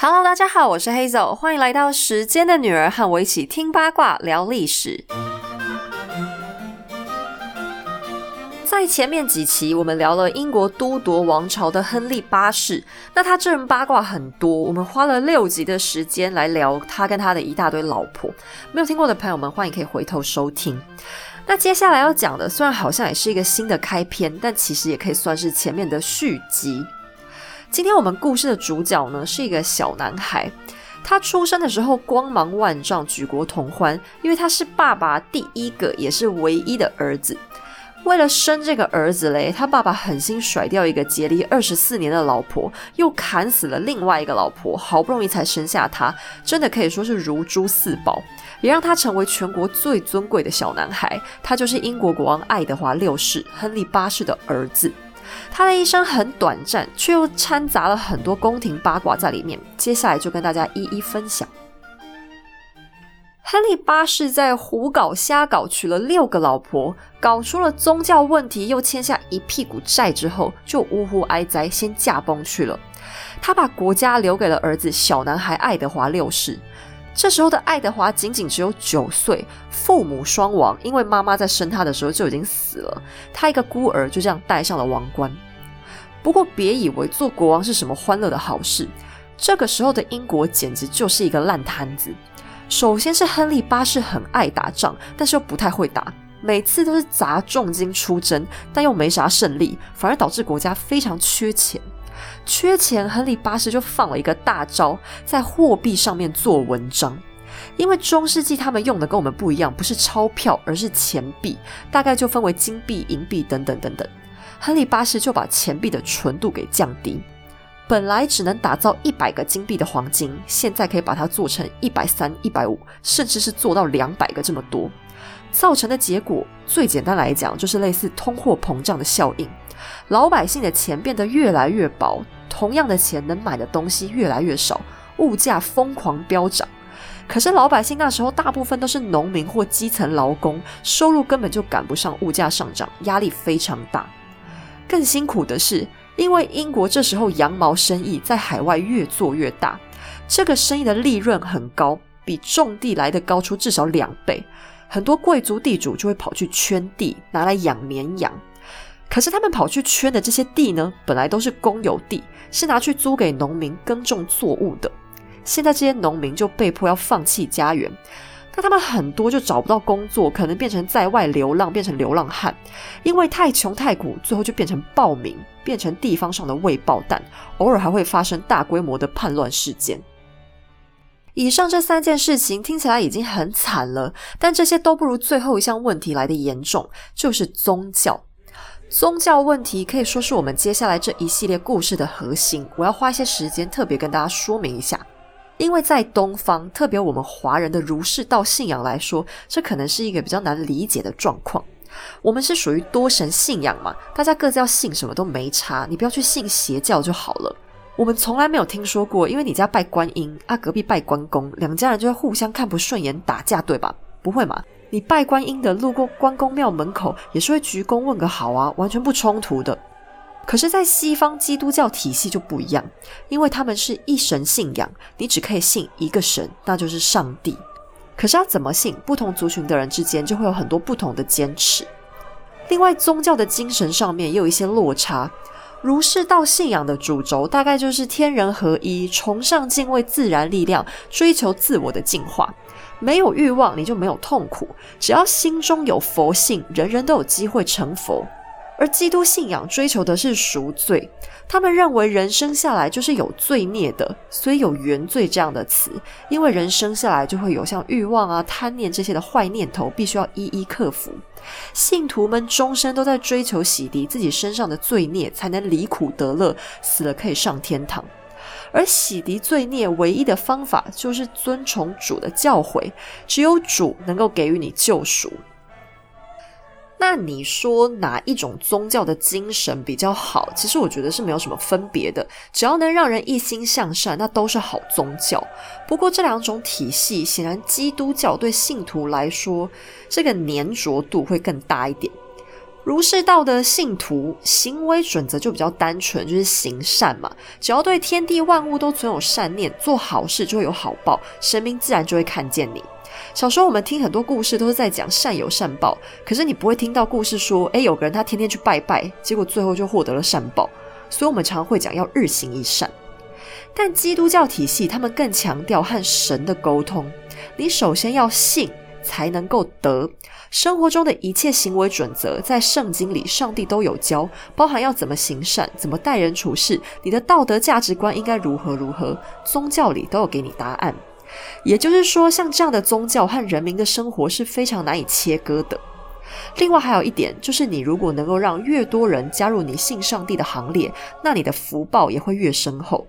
Hello，大家好，我是 Hazel，欢迎来到时间的女儿，和我一起听八卦、聊历史。在前面几期，我们聊了英国都铎王朝的亨利八世，那他这人八卦很多，我们花了六集的时间来聊他跟他的一大堆老婆。没有听过的朋友们，欢迎可以回头收听。那接下来要讲的，虽然好像也是一个新的开篇，但其实也可以算是前面的续集。今天我们故事的主角呢是一个小男孩，他出生的时候光芒万丈，举国同欢，因为他是爸爸第一个也是唯一的儿子。为了生这个儿子嘞，他爸爸狠心甩掉一个结离二十四年的老婆，又砍死了另外一个老婆，好不容易才生下他，真的可以说是如珠似宝，也让他成为全国最尊贵的小男孩。他就是英国国王爱德华六世亨利八世的儿子。他的一生很短暂，却又掺杂了很多宫廷八卦在里面。接下来就跟大家一一分享。亨利八世在胡搞瞎搞，娶了六个老婆，搞出了宗教问题，又欠下一屁股债之后，就呜呼哀哉，先驾崩去了。他把国家留给了儿子小男孩爱德华六世。这时候的爱德华仅仅只有九岁，父母双亡，因为妈妈在生他的时候就已经死了，他一个孤儿就这样戴上了王冠。不过别以为做国王是什么欢乐的好事，这个时候的英国简直就是一个烂摊子。首先是亨利八世很爱打仗，但是又不太会打，每次都是砸重金出征，但又没啥胜利，反而导致国家非常缺钱。缺钱，亨利八世就放了一个大招，在货币上面做文章。因为中世纪他们用的跟我们不一样，不是钞票，而是钱币，大概就分为金币、银币等等等等。亨利八世就把钱币的纯度给降低，本来只能打造一百个金币的黄金，现在可以把它做成一百三、一百五，甚至是做到两百个这么多。造成的结果，最简单来讲，就是类似通货膨胀的效应。老百姓的钱变得越来越薄，同样的钱能买的东西越来越少，物价疯狂飙涨。可是老百姓那时候大部分都是农民或基层劳工，收入根本就赶不上物价上涨，压力非常大。更辛苦的是，因为英国这时候羊毛生意在海外越做越大，这个生意的利润很高，比种地来的高出至少两倍。很多贵族地主就会跑去圈地，拿来养绵羊。可是他们跑去圈的这些地呢，本来都是公有地，是拿去租给农民耕种作物的。现在这些农民就被迫要放弃家园，那他们很多就找不到工作，可能变成在外流浪，变成流浪汉。因为太穷太苦，最后就变成暴民，变成地方上的未爆弹。偶尔还会发生大规模的叛乱事件。以上这三件事情听起来已经很惨了，但这些都不如最后一项问题来的严重，就是宗教。宗教问题可以说是我们接下来这一系列故事的核心。我要花一些时间特别跟大家说明一下，因为在东方，特别我们华人的儒释道信仰来说，这可能是一个比较难理解的状况。我们是属于多神信仰嘛，大家各自要信什么都没差，你不要去信邪教就好了。我们从来没有听说过，因为你家拜观音啊，隔壁拜关公，两家人就会互相看不顺眼打架，对吧？不会嘛？你拜观音的路过关公庙门口，也是会鞠躬问个好啊，完全不冲突的。可是，在西方基督教体系就不一样，因为他们是一神信仰，你只可以信一个神，那就是上帝。可是要怎么信，不同族群的人之间就会有很多不同的坚持。另外，宗教的精神上面也有一些落差。儒释道信仰的主轴大概就是天人合一，崇尚敬畏自然力量，追求自我的进化。没有欲望，你就没有痛苦。只要心中有佛性，人人都有机会成佛。而基督信仰追求的是赎罪，他们认为人生下来就是有罪孽的，所以有原罪这样的词。因为人生下来就会有像欲望啊、贪念这些的坏念头，必须要一一克服。信徒们终身都在追求洗涤自己身上的罪孽，才能离苦得乐，死了可以上天堂。而洗涤罪孽唯一的方法就是遵从主的教诲，只有主能够给予你救赎。那你说哪一种宗教的精神比较好？其实我觉得是没有什么分别的，只要能让人一心向善，那都是好宗教。不过这两种体系，显然基督教对信徒来说，这个粘着度会更大一点。儒释道的信徒行为准则就比较单纯，就是行善嘛。只要对天地万物都存有善念，做好事就会有好报，神明自然就会看见你。小时候我们听很多故事都是在讲善有善报，可是你不会听到故事说，诶，有个人他天天去拜拜，结果最后就获得了善报。所以我们常会讲要日行一善。但基督教体系他们更强调和神的沟通，你首先要信。才能够得生活中的一切行为准则，在圣经里，上帝都有教，包含要怎么行善，怎么待人处事，你的道德价值观应该如何如何，宗教里都有给你答案。也就是说，像这样的宗教和人民的生活是非常难以切割的。另外还有一点，就是你如果能够让越多人加入你信上帝的行列，那你的福报也会越深厚。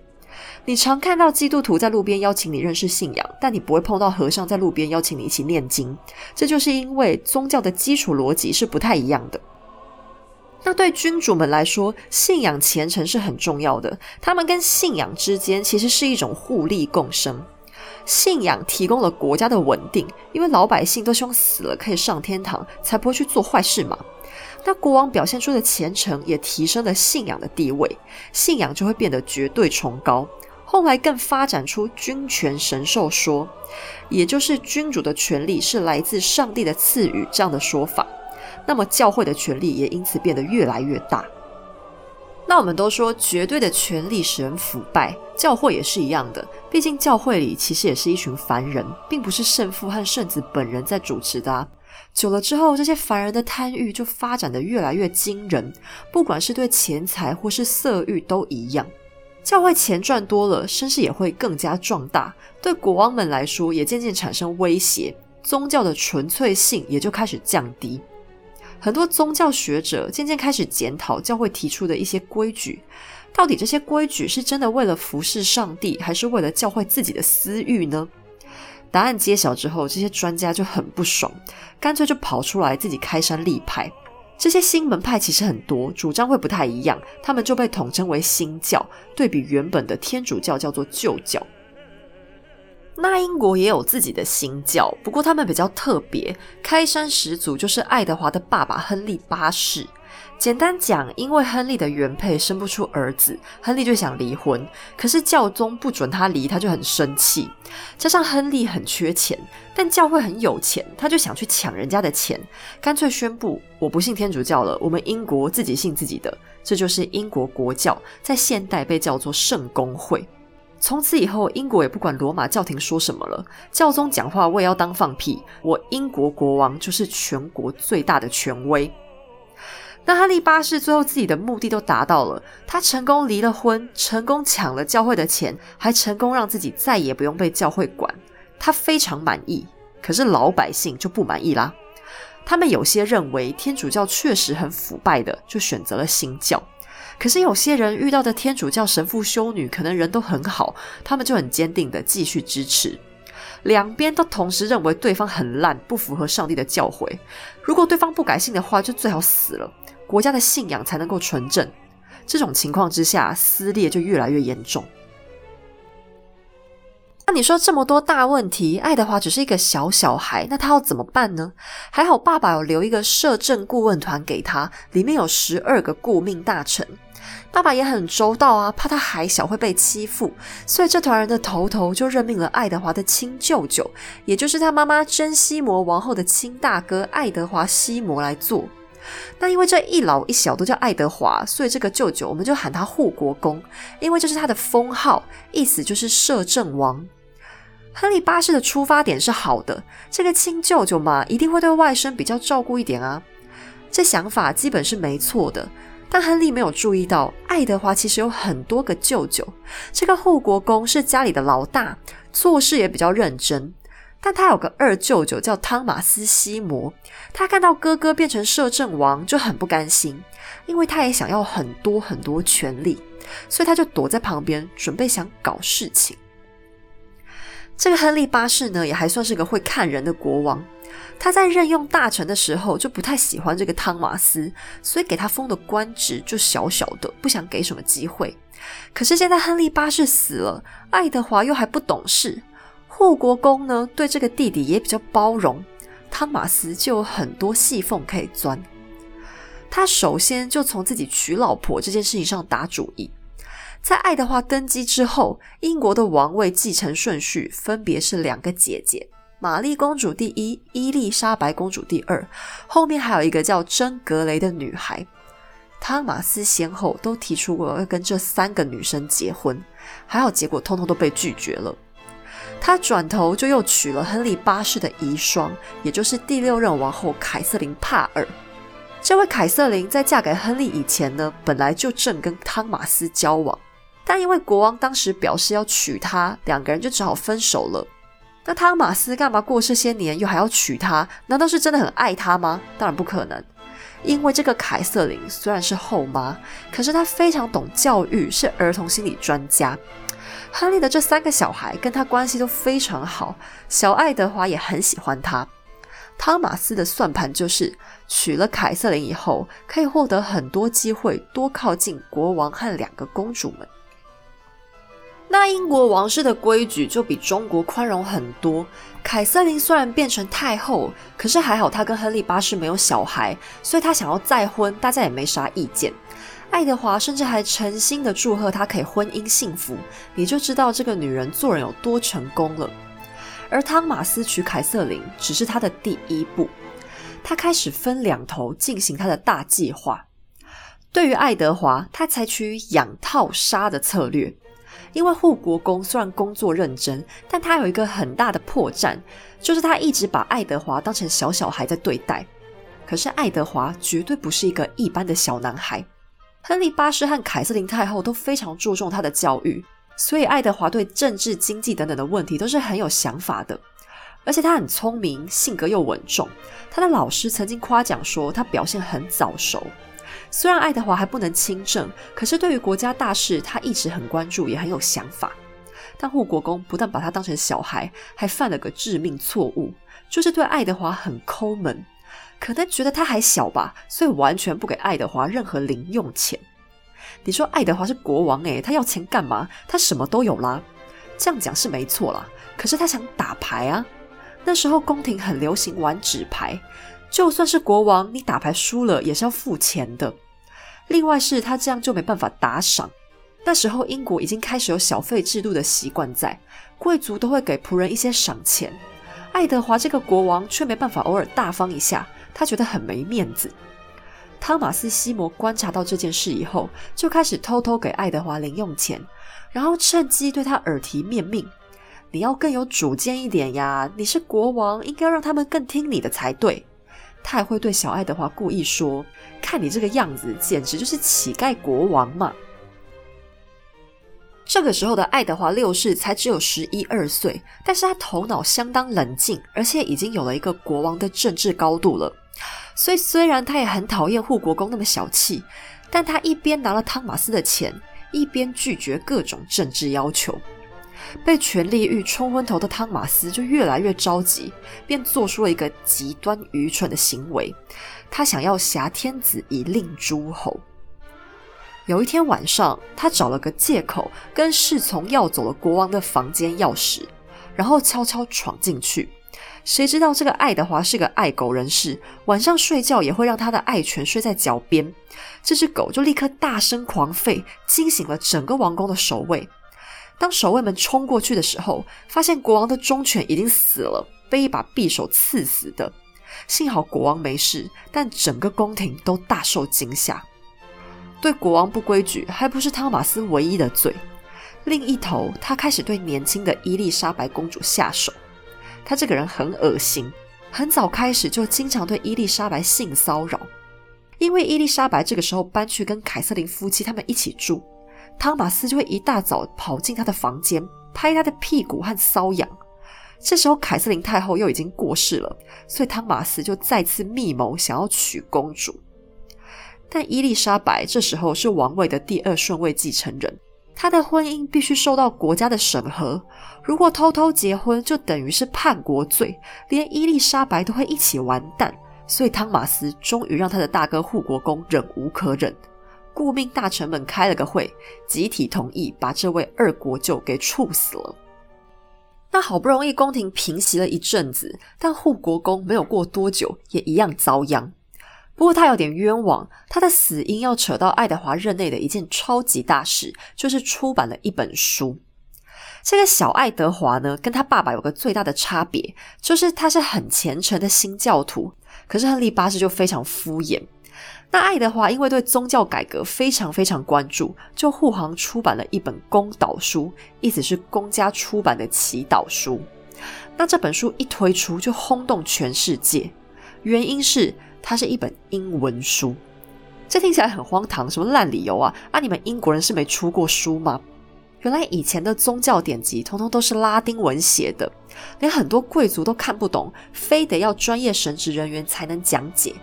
你常看到基督徒在路边邀请你认识信仰，但你不会碰到和尚在路边邀请你一起念经。这就是因为宗教的基础逻辑是不太一样的。那对君主们来说，信仰虔诚是很重要的。他们跟信仰之间其实是一种互利共生。信仰提供了国家的稳定，因为老百姓都希望死了可以上天堂，才不会去做坏事嘛。那国王表现出的虔诚也提升了信仰的地位，信仰就会变得绝对崇高。后来更发展出君权神授说，也就是君主的权力是来自上帝的赐予这样的说法。那么教会的权力也因此变得越来越大。那我们都说绝对的权力使人腐败，教会也是一样的。毕竟教会里其实也是一群凡人，并不是圣父和圣子本人在主持的。久了之后，这些凡人的贪欲就发展的越来越惊人，不管是对钱财或是色欲都一样。教会钱赚多了，声势也会更加壮大，对国王们来说也渐渐产生威胁，宗教的纯粹性也就开始降低。很多宗教学者渐渐开始检讨教会提出的一些规矩，到底这些规矩是真的为了服侍上帝，还是为了教会自己的私欲呢？答案揭晓之后，这些专家就很不爽，干脆就跑出来自己开山立派。这些新门派其实很多，主张会不太一样，他们就被统称为新教，对比原本的天主教叫做旧教。那英国也有自己的新教，不过他们比较特别，开山始祖就是爱德华的爸爸亨利八世。简单讲，因为亨利的原配生不出儿子，亨利就想离婚。可是教宗不准他离，他就很生气。加上亨利很缺钱，但教会很有钱，他就想去抢人家的钱，干脆宣布我不信天主教了，我们英国自己信自己的。这就是英国国教，在现代被叫做圣公会。从此以后，英国也不管罗马教廷说什么了，教宗讲话我也要当放屁。我英国国王就是全国最大的权威。那哈利八世最后自己的目的都达到了，他成功离了婚，成功抢了教会的钱，还成功让自己再也不用被教会管，他非常满意。可是老百姓就不满意啦，他们有些认为天主教确实很腐败的，就选择了新教。可是有些人遇到的天主教神父修女可能人都很好，他们就很坚定的继续支持。两边都同时认为对方很烂，不符合上帝的教诲。如果对方不改信的话，就最好死了。国家的信仰才能够纯正。这种情况之下，撕裂就越来越严重。那你说这么多大问题，爱德华只是一个小小孩，那他要怎么办呢？还好爸爸有留一个摄政顾问团给他，里面有十二个顾命大臣。爸爸也很周到啊，怕他还小会被欺负，所以这团人的头头就任命了爱德华的亲舅舅，也就是他妈妈珍西摩王后的亲大哥爱德华西摩来做。那因为这一老一小都叫爱德华，所以这个舅舅我们就喊他护国公，因为这是他的封号，意思就是摄政王。亨利八世的出发点是好的，这个亲舅舅嘛，一定会对外甥比较照顾一点啊。这想法基本是没错的，但亨利没有注意到，爱德华其实有很多个舅舅。这个护国公是家里的老大，做事也比较认真。但他有个二舅舅叫汤马斯西摩，他看到哥哥变成摄政王就很不甘心，因为他也想要很多很多权力，所以他就躲在旁边准备想搞事情。这个亨利八世呢，也还算是个会看人的国王，他在任用大臣的时候就不太喜欢这个汤马斯，所以给他封的官职就小小的，不想给什么机会。可是现在亨利八世死了，爱德华又还不懂事。护国公呢，对这个弟弟也比较包容，汤马斯就有很多细缝可以钻。他首先就从自己娶老婆这件事情上打主意。在爱德华登基之后，英国的王位继承顺序分别是两个姐姐：玛丽公主第一，伊丽莎白公主第二。后面还有一个叫珍·格雷的女孩。汤马斯先后都提出过要跟这三个女生结婚，还好结果通通都被拒绝了。他转头就又娶了亨利八世的遗孀，也就是第六任王后凯瑟琳·帕尔。这位凯瑟琳在嫁给亨利以前呢，本来就正跟汤马斯交往，但因为国王当时表示要娶她，两个人就只好分手了。那汤马斯干嘛过这些年又还要娶她？难道是真的很爱她吗？当然不可能，因为这个凯瑟琳虽然是后妈，可是她非常懂教育，是儿童心理专家。亨利的这三个小孩跟他关系都非常好，小爱德华也很喜欢他。汤马斯的算盘就是娶了凯瑟琳以后，可以获得很多机会，多靠近国王和两个公主们。那英国王室的规矩就比中国宽容很多。凯瑟琳虽然变成太后，可是还好她跟亨利八世没有小孩，所以她想要再婚，大家也没啥意见。爱德华甚至还诚心的祝贺她可以婚姻幸福，你就知道这个女人做人有多成功了。而汤马斯娶凯瑟琳只是他的第一步，他开始分两头进行他的大计划。对于爱德华，他采取养套杀的策略，因为护国公虽然工作认真，但他有一个很大的破绽，就是他一直把爱德华当成小小孩在对待。可是爱德华绝对不是一个一般的小男孩，亨利八世和凯瑟琳太后都非常注重他的教育。所以，爱德华对政治、经济等等的问题都是很有想法的，而且他很聪明，性格又稳重。他的老师曾经夸奖说他表现很早熟。虽然爱德华还不能亲政，可是对于国家大事，他一直很关注，也很有想法。但护国公不但把他当成小孩，还犯了个致命错误，就是对爱德华很抠门。可能觉得他还小吧，所以完全不给爱德华任何零用钱。你说爱德华是国王诶，他要钱干嘛？他什么都有啦。这样讲是没错啦，可是他想打牌啊。那时候宫廷很流行玩纸牌，就算是国王，你打牌输了也是要付钱的。另外是他这样就没办法打赏。那时候英国已经开始有小费制度的习惯，在贵族都会给仆人一些赏钱。爱德华这个国王却没办法偶尔大方一下，他觉得很没面子。汤马斯·西摩观察到这件事以后，就开始偷偷给爱德华零用钱，然后趁机对他耳提面命：“你要更有主见一点呀！你是国王，应该让他们更听你的才对。”他还会对小爱德华故意说：“看你这个样子，简直就是乞丐国王嘛！”这个时候的爱德华六世才只有十一二岁，但是他头脑相当冷静，而且已经有了一个国王的政治高度了。所以，虽然他也很讨厌护国公那么小气，但他一边拿了汤马斯的钱，一边拒绝各种政治要求。被权力欲冲昏头的汤马斯就越来越着急，便做出了一个极端愚蠢的行为。他想要挟天子以令诸侯。有一天晚上，他找了个借口，跟侍从要走了国王的房间钥匙，然后悄悄闯进去。谁知道这个爱德华是个爱狗人士，晚上睡觉也会让他的爱犬睡在脚边。这只狗就立刻大声狂吠，惊醒了整个王宫的守卫。当守卫们冲过去的时候，发现国王的忠犬已经死了，被一把匕首刺死的。幸好国王没事，但整个宫廷都大受惊吓。对国王不规矩，还不是汤马斯唯一的罪。另一头，他开始对年轻的伊丽莎白公主下手。他这个人很恶心，很早开始就经常对伊丽莎白性骚扰。因为伊丽莎白这个时候搬去跟凯瑟琳夫妻他们一起住，汤马斯就会一大早跑进他的房间，拍他的屁股和搔痒。这时候凯瑟琳太后又已经过世了，所以汤马斯就再次密谋想要娶公主。但伊丽莎白这时候是王位的第二顺位继承人。她的婚姻必须受到国家的审核，如果偷偷结婚，就等于是叛国罪，连伊丽莎白都会一起完蛋。所以汤马斯终于让他的大哥护国公忍无可忍，顾命大臣们开了个会，集体同意把这位二国舅给处死了。那好不容易宫廷平息了一阵子，但护国公没有过多久也一样遭殃。不过他有点冤枉，他的死因要扯到爱德华任内的一件超级大事，就是出版了一本书。这个小爱德华呢，跟他爸爸有个最大的差别，就是他是很虔诚的新教徒，可是亨利八世就非常敷衍。那爱德华因为对宗教改革非常非常关注，就护航出版了一本公祷书，意思是公家出版的祈祷书。那这本书一推出就轰动全世界，原因是它是一本英文书。这听起来很荒唐，什么烂理由啊？啊，你们英国人是没出过书吗？原来以前的宗教典籍通通都是拉丁文写的，连很多贵族都看不懂，非得要专业神职人员才能讲解。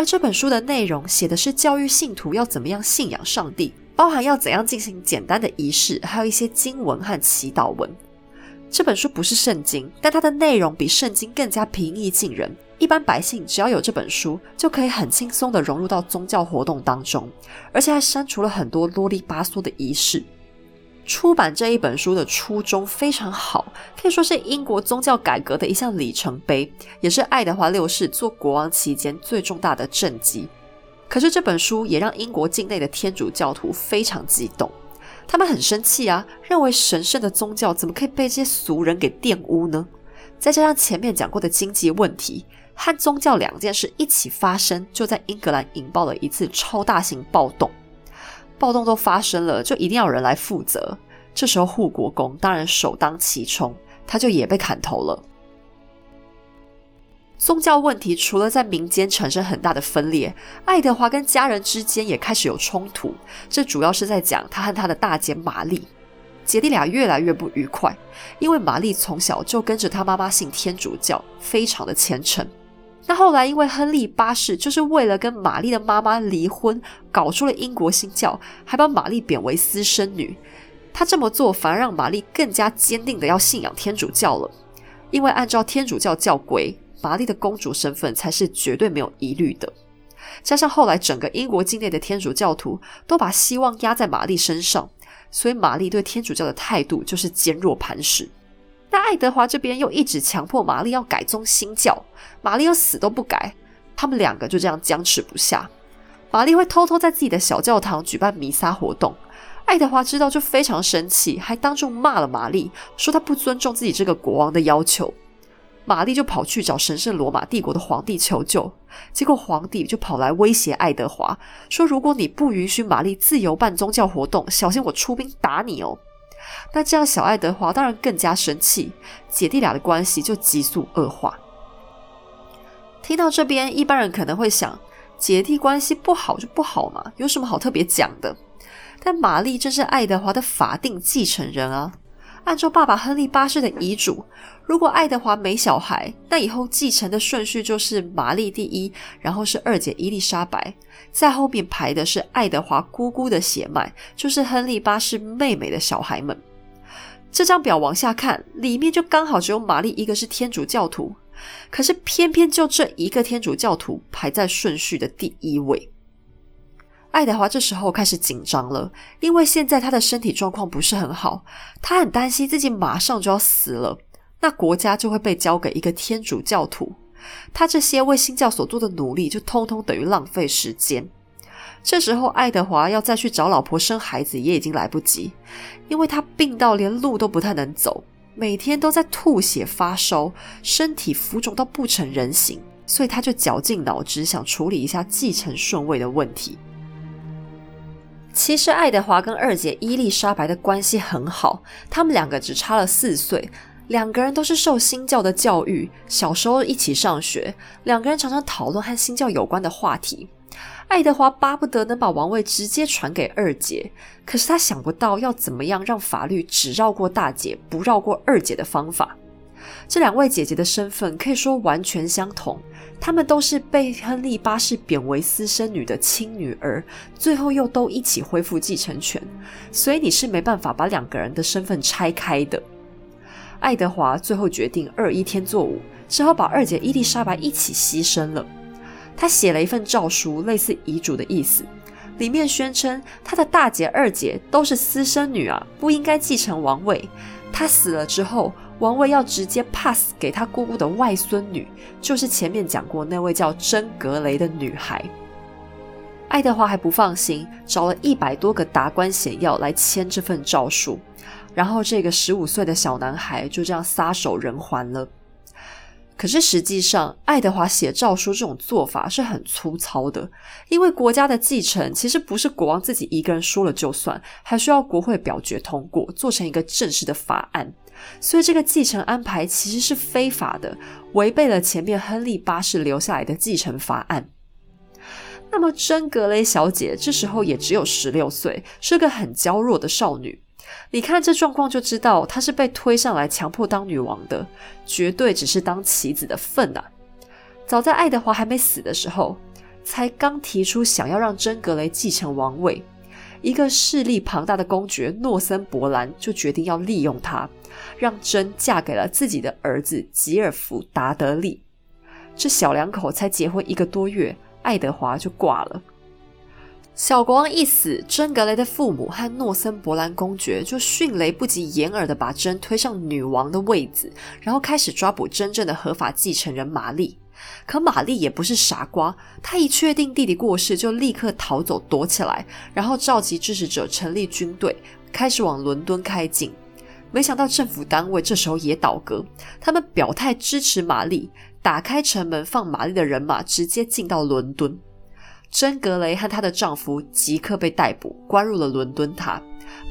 而这本书的内容写的是教育信徒要怎么样信仰上帝，包含要怎样进行简单的仪式，还有一些经文和祈祷文。这本书不是圣经，但它的内容比圣经更加平易近人。一般百姓只要有这本书，就可以很轻松的融入到宗教活动当中，而且还删除了很多啰里吧嗦的仪式。出版这一本书的初衷非常好，可以说是英国宗教改革的一项里程碑，也是爱德华六世做国王期间最重大的政绩。可是这本书也让英国境内的天主教徒非常激动，他们很生气啊，认为神圣的宗教怎么可以被这些俗人给玷污呢？再加上前面讲过的经济问题和宗教两件事一起发生，就在英格兰引爆了一次超大型暴动。暴动都发生了，就一定要有人来负责。这时候护国公当然首当其冲，他就也被砍头了。宗教问题除了在民间产生很大的分裂，爱德华跟家人之间也开始有冲突。这主要是在讲他和他的大姐玛丽，姐弟俩越来越不愉快，因为玛丽从小就跟着他妈妈信天主教，非常的虔诚。那后来，因为亨利八世就是为了跟玛丽的妈妈离婚，搞出了英国新教，还把玛丽贬为私生女。他这么做反而让玛丽更加坚定的要信仰天主教了，因为按照天主教教规，玛丽的公主身份才是绝对没有疑虑的。加上后来整个英国境内的天主教徒都把希望压在玛丽身上，所以玛丽对天主教的态度就是坚若磐石。那爱德华这边又一直强迫玛丽要改宗新教，玛丽又死都不改，他们两个就这样僵持不下。玛丽会偷偷在自己的小教堂举办弥撒活动，爱德华知道就非常生气，还当众骂了玛丽，说他不尊重自己这个国王的要求。玛丽就跑去找神圣罗马帝国的皇帝求救，结果皇帝就跑来威胁爱德华，说如果你不允许玛丽自由办宗教活动，小心我出兵打你哦。那这样，小爱德华当然更加生气，姐弟俩的关系就急速恶化。听到这边，一般人可能会想，姐弟关系不好就不好嘛，有什么好特别讲的？但玛丽正是爱德华的法定继承人啊。按照爸爸亨利八世的遗嘱，如果爱德华没小孩，那以后继承的顺序就是玛丽第一，然后是二姐伊丽莎白，在后面排的是爱德华姑姑的血脉，就是亨利八世妹妹的小孩们。这张表往下看，里面就刚好只有玛丽一个是天主教徒，可是偏偏就这一个天主教徒排在顺序的第一位。爱德华这时候开始紧张了，因为现在他的身体状况不是很好，他很担心自己马上就要死了，那国家就会被交给一个天主教徒，他这些为新教所做的努力就通通等于浪费时间。这时候，爱德华要再去找老婆生孩子也已经来不及，因为他病到连路都不太能走，每天都在吐血发烧，身体浮肿到不成人形，所以他就绞尽脑汁想处理一下继承顺位的问题。其实，爱德华跟二姐伊丽莎白的关系很好，他们两个只差了四岁，两个人都是受新教的教育，小时候一起上学，两个人常常讨论和新教有关的话题。爱德华巴不得能把王位直接传给二姐，可是他想不到要怎么样让法律只绕过大姐，不绕过二姐的方法。这两位姐姐的身份可以说完全相同，她们都是被亨利八世贬为私生女的亲女儿，最后又都一起恢复继承权，所以你是没办法把两个人的身份拆开的。爱德华最后决定二一天作五，只好把二姐伊丽莎白一起牺牲了。他写了一份诏书，类似遗嘱的意思，里面宣称他的大姐、二姐都是私生女啊，不应该继承王位。他死了之后。王位要直接 pass 给他姑姑的外孙女，就是前面讲过那位叫真格雷的女孩。爱德华还不放心，找了一百多个达官显要来签这份诏书，然后这个十五岁的小男孩就这样撒手人寰了。可是实际上，爱德华写诏书这种做法是很粗糙的，因为国家的继承其实不是国王自己一个人说了就算，还需要国会表决通过，做成一个正式的法案。所以这个继承安排其实是非法的，违背了前面亨利八世留下来的继承法案。那么珍格雷小姐这时候也只有十六岁，是个很娇弱的少女。你看这状况就知道，她是被推上来强迫当女王的，绝对只是当棋子的份啊！早在爱德华还没死的时候，才刚提出想要让珍格雷继承王位，一个势力庞大的公爵诺森伯兰就决定要利用他，让珍嫁给了自己的儿子吉尔福达德利。这小两口才结婚一个多月，爱德华就挂了。小国王一死，珍格雷的父母和诺森伯兰公爵就迅雷不及掩耳的把珍推上女王的位子，然后开始抓捕真正的合法继承人玛丽。可玛丽也不是傻瓜，她一确定弟弟过世，就立刻逃走躲起来，然后召集支持者成立军队，开始往伦敦开进。没想到政府单位这时候也倒戈，他们表态支持玛丽，打开城门放玛丽的人马直接进到伦敦。珍格雷和她的丈夫即刻被逮捕，关入了伦敦塔。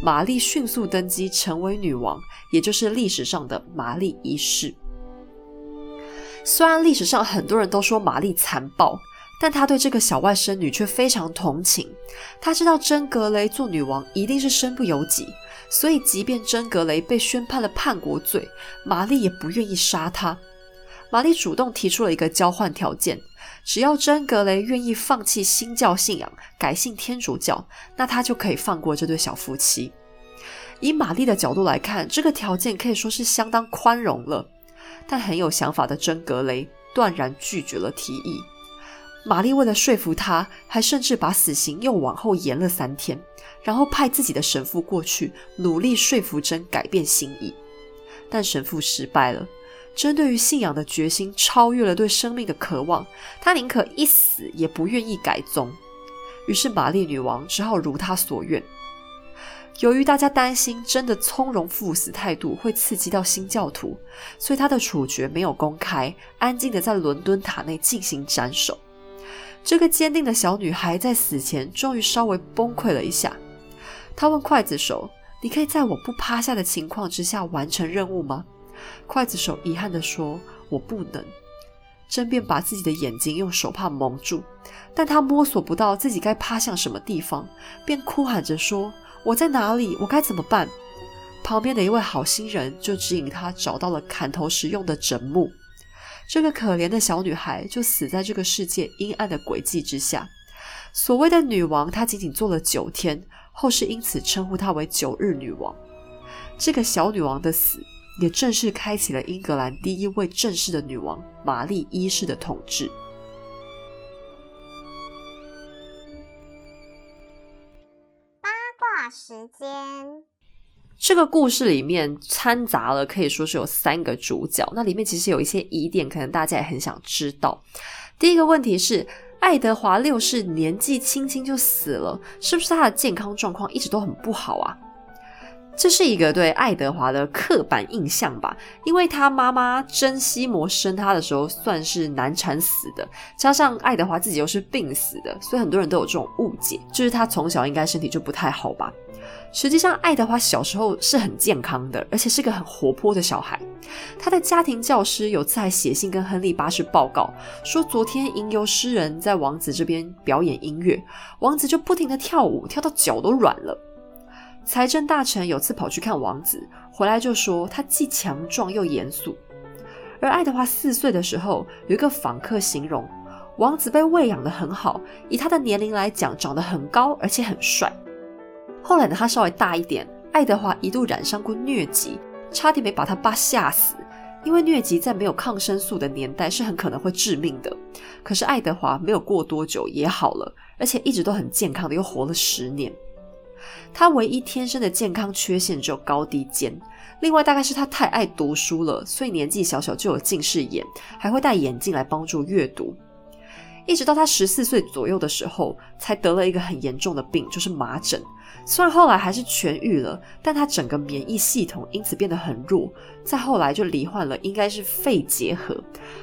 玛丽迅速登基成为女王，也就是历史上的玛丽一世。虽然历史上很多人都说玛丽残暴，但她对这个小外甥女却非常同情。她知道真格雷做女王一定是身不由己，所以即便真格雷被宣判了叛国罪，玛丽也不愿意杀他。玛丽主动提出了一个交换条件。只要真格雷愿意放弃新教信仰，改信天主教，那他就可以放过这对小夫妻。以玛丽的角度来看，这个条件可以说是相当宽容了。但很有想法的真格雷断然拒绝了提议。玛丽为了说服他，还甚至把死刑又往后延了三天，然后派自己的神父过去，努力说服真改变心意。但神父失败了。针对于信仰的决心超越了对生命的渴望，他宁可一死也不愿意改宗。于是玛丽女王只好如他所愿。由于大家担心真的从容赴死态度会刺激到新教徒，所以他的处决没有公开，安静的在伦敦塔内进行斩首。这个坚定的小女孩在死前终于稍微崩溃了一下。她问刽子手：“你可以在我不趴下的情况之下完成任务吗？”刽子手遗憾地说：“我不能。”真便把自己的眼睛用手帕蒙住，但他摸索不到自己该趴向什么地方，便哭喊着说：“我在哪里？我该怎么办？”旁边的一位好心人就指引他找到了砍头时用的枕木。这个可怜的小女孩就死在这个世界阴暗的轨迹之下。所谓的女王，她仅仅做了九天，后世因此称呼她为“九日女王”。这个小女王的死。也正式开启了英格兰第一位正式的女王玛丽一世的统治。时间，这个故事里面掺杂了可以说是有三个主角，那里面其实有一些疑点，可能大家也很想知道。第一个问题是，爱德华六世年纪轻轻就死了，是不是他的健康状况一直都很不好啊？这是一个对爱德华的刻板印象吧，因为他妈妈珍西摩生他的时候算是难产死的，加上爱德华自己又是病死的，所以很多人都有这种误解，就是他从小应该身体就不太好吧。实际上，爱德华小时候是很健康的，而且是个很活泼的小孩。他的家庭教师有次还写信跟亨利八世报告，说昨天吟游诗人在王子这边表演音乐，王子就不停的跳舞，跳到脚都软了。财政大臣有次跑去看王子，回来就说他既强壮又严肃。而爱德华四岁的时候，有一个访客形容王子被喂养的很好，以他的年龄来讲，长得很高而且很帅。后来呢，他稍微大一点，爱德华一度染上过疟疾，差点没把他爸吓死。因为疟疾在没有抗生素的年代是很可能会致命的。可是爱德华没有过多久也好了，而且一直都很健康的，又活了十年。他唯一天生的健康缺陷只有高低肩，另外大概是他太爱读书了，所以年纪小小就有近视眼，还会戴眼镜来帮助阅读。一直到他十四岁左右的时候，才得了一个很严重的病，就是麻疹。虽然后来还是痊愈了，但他整个免疫系统因此变得很弱。再后来就罹患了，应该是肺结核。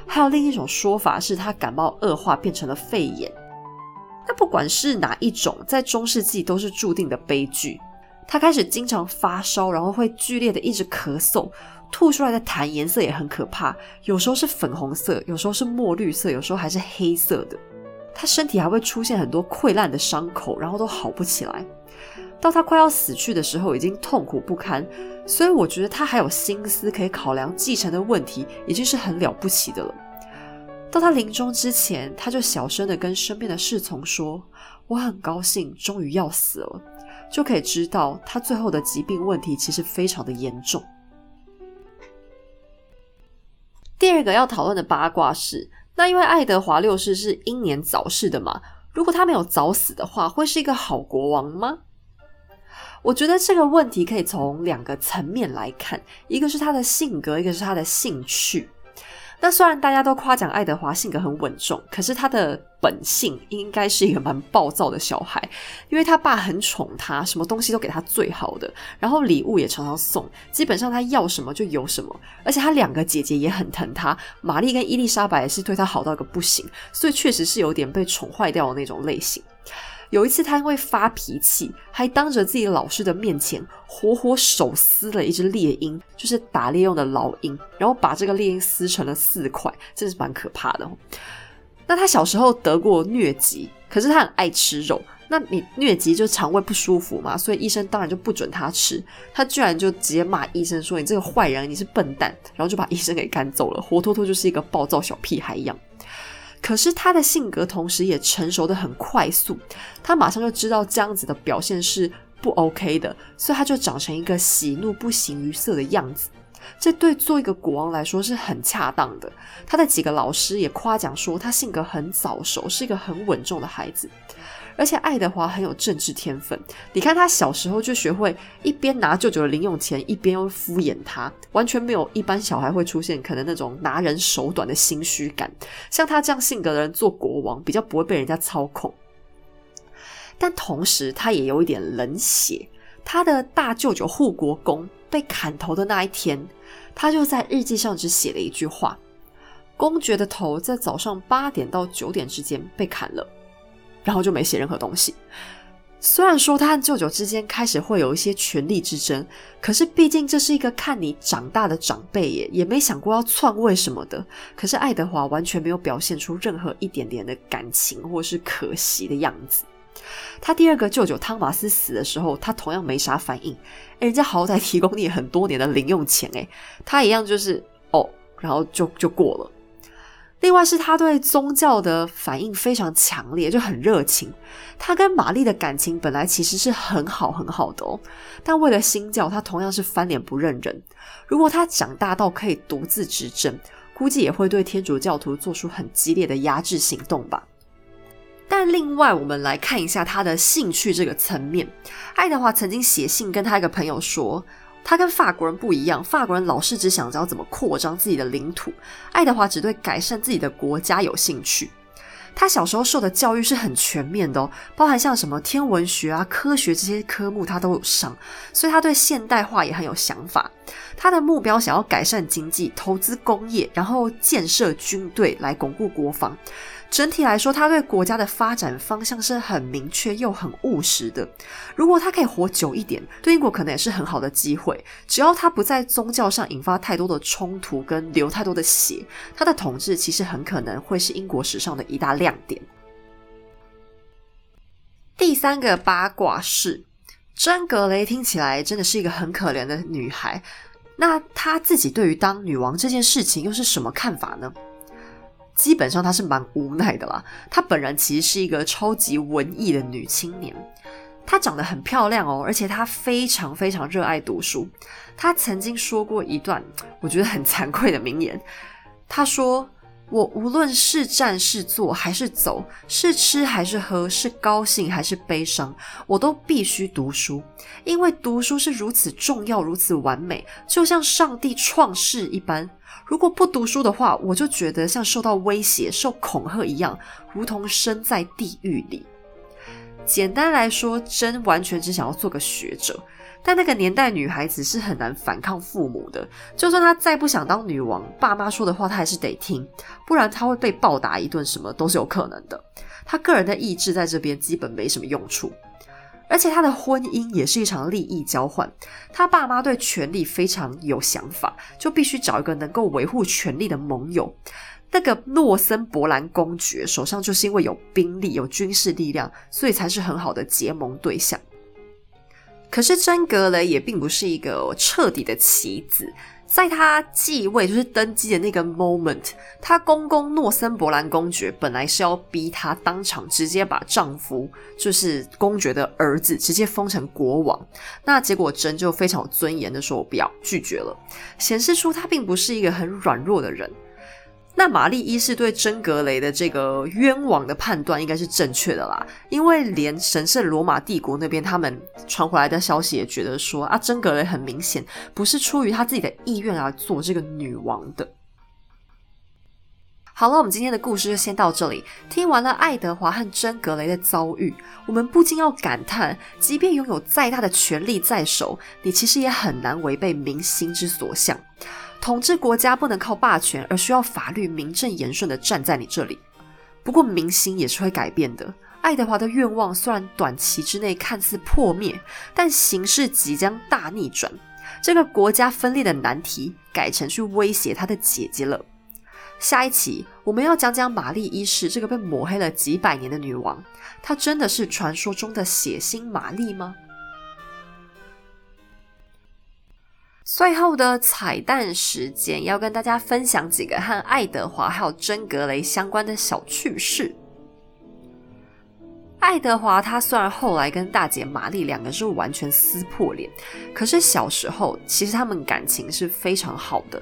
还有另一种说法是他感冒恶化变成了肺炎。那不管是哪一种，在中世纪都是注定的悲剧。他开始经常发烧，然后会剧烈的一直咳嗽，吐出来的痰颜色也很可怕，有时候是粉红色，有时候是墨绿色，有时候还是黑色的。他身体还会出现很多溃烂的伤口，然后都好不起来。到他快要死去的时候，已经痛苦不堪。所以我觉得他还有心思可以考量继承的问题，已经是很了不起的了。到他临终之前，他就小声的跟身边的侍从说：“我很高兴，终于要死了。”就可以知道他最后的疾病问题其实非常的严重。第二个要讨论的八卦是，那因为爱德华六世是英年早逝的嘛，如果他没有早死的话，会是一个好国王吗？我觉得这个问题可以从两个层面来看，一个是他的性格，一个是他的兴趣。那虽然大家都夸奖爱德华性格很稳重，可是他的本性应该是一个蛮暴躁的小孩，因为他爸很宠他，什么东西都给他最好的，然后礼物也常常送，基本上他要什么就有什么，而且他两个姐姐也很疼他，玛丽跟伊丽莎白也是对他好到一个不行，所以确实是有点被宠坏掉的那种类型。有一次，他因为发脾气，还当着自己老师的面前，活活手撕了一只猎鹰，就是打猎用的老鹰，然后把这个猎鹰撕成了四块，真是蛮可怕的。那他小时候得过疟疾，可是他很爱吃肉。那你疟疾就肠胃不舒服嘛，所以医生当然就不准他吃。他居然就直接骂医生说：“你这个坏人，你是笨蛋！”然后就把医生给赶走了，活脱脱就是一个暴躁小屁孩一样。可是他的性格同时也成熟的很快速，他马上就知道这样子的表现是不 OK 的，所以他就长成一个喜怒不形于色的样子。这对做一个国王来说是很恰当的。他的几个老师也夸奖说他性格很早熟，是一个很稳重的孩子。而且爱德华很有政治天分，你看他小时候就学会一边拿舅舅的零用钱，一边又敷衍他，完全没有一般小孩会出现可能那种拿人手短的心虚感。像他这样性格的人做国王，比较不会被人家操控。但同时他也有一点冷血。他的大舅舅护国公被砍头的那一天，他就在日记上只写了一句话：“公爵的头在早上八点到九点之间被砍了。”然后就没写任何东西。虽然说他和舅舅之间开始会有一些权力之争，可是毕竟这是一个看你长大的长辈耶，也没想过要篡位什么的。可是爱德华完全没有表现出任何一点点的感情或是可惜的样子。他第二个舅舅汤马斯死的时候，他同样没啥反应。人家好歹提供你很多年的零用钱，诶，他一样就是哦，然后就就过了。另外是他对宗教的反应非常强烈，就很热情。他跟玛丽的感情本来其实是很好很好的哦，但为了新教，他同样是翻脸不认人。如果他长大到可以独自执政，估计也会对天主教徒做出很激烈的压制行动吧。但另外，我们来看一下他的兴趣这个层面。爱德华曾经写信跟他一个朋友说。他跟法国人不一样，法国人老是只想着怎么扩张自己的领土，爱德华只对改善自己的国家有兴趣。他小时候受的教育是很全面的，包含像什么天文学啊、科学这些科目他都有上，所以他对现代化也很有想法。他的目标想要改善经济、投资工业，然后建设军队来巩固国防。整体来说，他对国家的发展方向是很明确又很务实的。如果他可以活久一点，对英国可能也是很好的机会。只要他不在宗教上引发太多的冲突跟流太多的血，他的统治其实很可能会是英国史上的一大亮点。第三个八卦是，珍格雷听起来真的是一个很可怜的女孩。那她自己对于当女王这件事情又是什么看法呢？基本上她是蛮无奈的啦。她本人其实是一个超级文艺的女青年，她长得很漂亮哦，而且她非常非常热爱读书。她曾经说过一段我觉得很惭愧的名言，她说：“我无论是站是坐还是走，是吃还是喝，是高兴还是悲伤，我都必须读书，因为读书是如此重要、如此完美，就像上帝创世一般。如果不读书的话，我就觉得像受到威胁、受恐吓一样，如同身在地狱里。简单来说，真完全只想要做个学者。但那个年代，女孩子是很难反抗父母的。就算她再不想当女王，爸妈说的话她还是得听，不然她会被暴打一顿，什么都是有可能的。她个人的意志在这边基本没什么用处，而且她的婚姻也是一场利益交换。她爸妈对权力非常有想法，就必须找一个能够维护权力的盟友。那个诺森伯兰公爵手上就是因为有兵力、有军事力量，所以才是很好的结盟对象。可是真格雷也并不是一个彻底的棋子，在他继位就是登基的那个 moment，他公公诺森伯兰公爵本来是要逼他当场直接把丈夫就是公爵的儿子直接封成国王，那结果真就非常有尊严的说我不要拒绝了，显示出他并不是一个很软弱的人。那玛丽一世对真格雷的这个冤枉的判断应该是正确的啦，因为连神圣罗马帝国那边他们传回来的消息也觉得说啊，真格雷很明显不是出于他自己的意愿而做这个女王的。好了，我们今天的故事就先到这里。听完了爱德华和真格雷的遭遇，我们不禁要感叹：即便拥有再大的权力在手，你其实也很难违背民心之所向。统治国家不能靠霸权，而需要法律名正言顺的站在你这里。不过民心也是会改变的。爱德华的愿望虽然短期之内看似破灭，但形势即将大逆转。这个国家分裂的难题改成去威胁他的姐姐了。下一期我们要讲讲玛丽一世这个被抹黑了几百年的女王，她真的是传说中的血腥玛丽吗？最后的彩蛋时间，要跟大家分享几个和爱德华还有真格雷相关的小趣事。爱德华他虽然后来跟大姐玛丽两个是完全撕破脸，可是小时候其实他们感情是非常好的。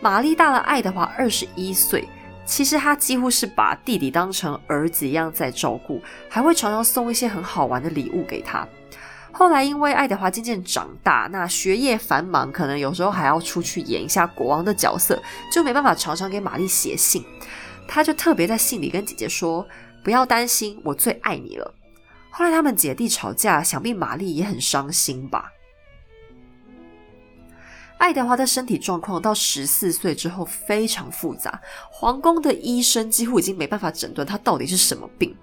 玛丽大了爱德华二十一岁，其实他几乎是把弟弟当成儿子一样在照顾，还会常常送一些很好玩的礼物给他。后来，因为爱德华渐渐长大，那学业繁忙，可能有时候还要出去演一下国王的角色，就没办法常常给玛丽写信。他就特别在信里跟姐姐说：“不要担心，我最爱你了。”后来他们姐弟吵架，想必玛丽也很伤心吧。爱德华的身体状况到十四岁之后非常复杂，皇宫的医生几乎已经没办法诊断他到底是什么病。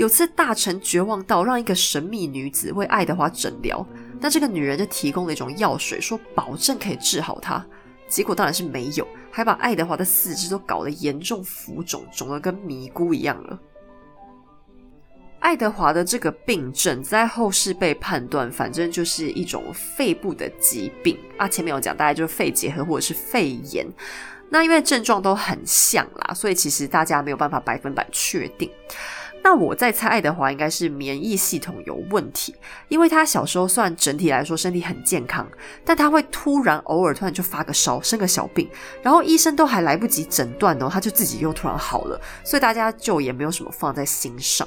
有次大臣绝望到让一个神秘女子为爱德华诊疗，那这个女人就提供了一种药水，说保证可以治好他。结果当然是没有，还把爱德华的四肢都搞得严重浮肿，肿得跟迷菇一样了。爱德华的这个病症在后世被判断，反正就是一种肺部的疾病啊。前面有讲，大概就是肺结核或者是肺炎。那因为症状都很像啦，所以其实大家没有办法百分百确定。那我在猜，爱德华应该是免疫系统有问题，因为他小时候算整体来说身体很健康，但他会突然偶尔突然就发个烧，生个小病，然后医生都还来不及诊断哦，他就自己又突然好了，所以大家就也没有什么放在心上。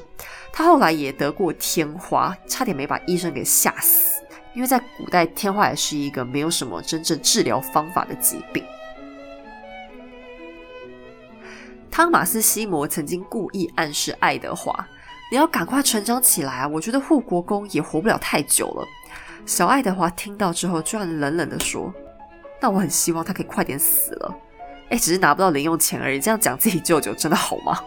他后来也得过天花，差点没把医生给吓死，因为在古代天花也是一个没有什么真正治疗方法的疾病。汤马斯·西摩曾经故意暗示爱德华：“你要赶快成长起来啊！我觉得护国公也活不了太久了。”小爱德华听到之后，居然冷冷的说：“那我很希望他可以快点死了。”哎，只是拿不到零用钱而已。这样讲自己舅舅真的好吗？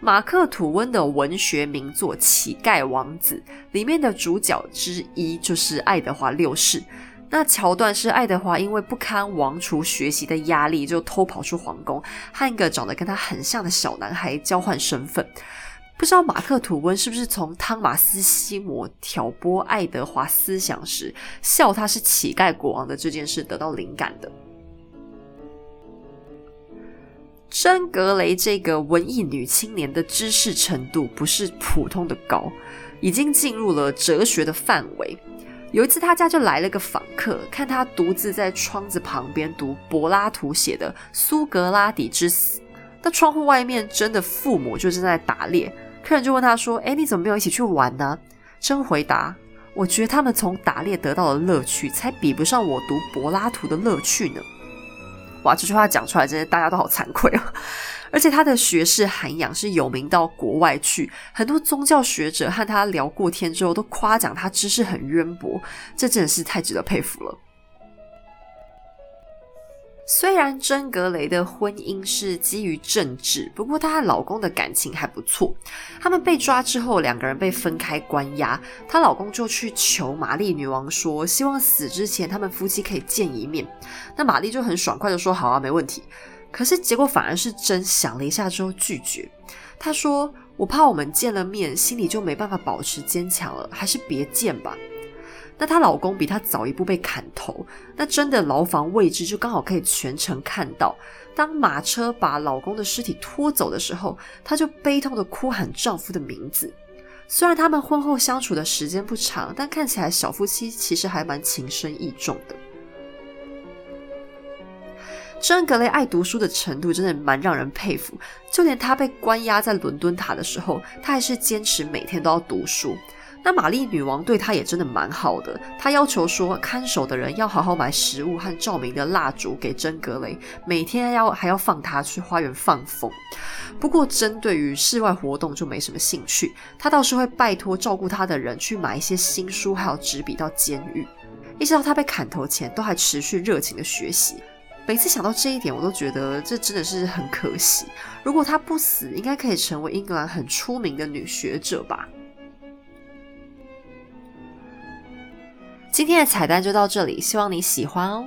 马克·吐温的文学名作《乞丐王子》里面的主角之一就是爱德华六世。那桥段是爱德华因为不堪王储学习的压力，就偷跑出皇宫，和一个长得跟他很像的小男孩交换身份。不知道马克吐温是不是从汤马斯西摩挑拨爱德华思想时，笑他是乞丐国王的这件事得到灵感的？真格雷这个文艺女青年的知识程度不是普通的高，已经进入了哲学的范围。有一次，他家就来了个访客，看他独自在窗子旁边读柏拉图写的《苏格拉底之死》。那窗户外面，真的父母就正在打猎。客人就问他说：“哎，你怎么没有一起去玩呢？”真回答：“我觉得他们从打猎得到的乐趣，才比不上我读柏拉图的乐趣呢。”哇，这句话讲出来，真的大家都好惭愧啊！而且他的学识涵养是有名到国外去，很多宗教学者和他聊过天之后，都夸奖他知识很渊博，这真的是太值得佩服了。虽然真格雷的婚姻是基于政治，不过她和老公的感情还不错。他们被抓之后，两个人被分开关押，她老公就去求玛丽女王说，希望死之前他们夫妻可以见一面。那玛丽就很爽快的说：“好啊，没问题。”可是结果反而是真想了一下之后拒绝。她说：“我怕我们见了面，心里就没办法保持坚强了，还是别见吧。”那她老公比她早一步被砍头，那真的牢房位置就刚好可以全程看到。当马车把老公的尸体拖走的时候，她就悲痛的哭喊丈夫的名字。虽然他们婚后相处的时间不长，但看起来小夫妻其实还蛮情深意重的。真格雷爱读书的程度真的蛮让人佩服，就连他被关押在伦敦塔的时候，他还是坚持每天都要读书。那玛丽女王对他也真的蛮好的，她要求说看守的人要好好买食物和照明的蜡烛给真格雷，每天要还要放他去花园放风。不过，针对于室外活动就没什么兴趣，他倒是会拜托照顾他的人去买一些新书还有纸笔到监狱，一直到他被砍头前都还持续热情的学习。每次想到这一点，我都觉得这真的是很可惜。如果他不死，应该可以成为英格兰很出名的女学者吧。今天的彩蛋就到这里，希望你喜欢哦。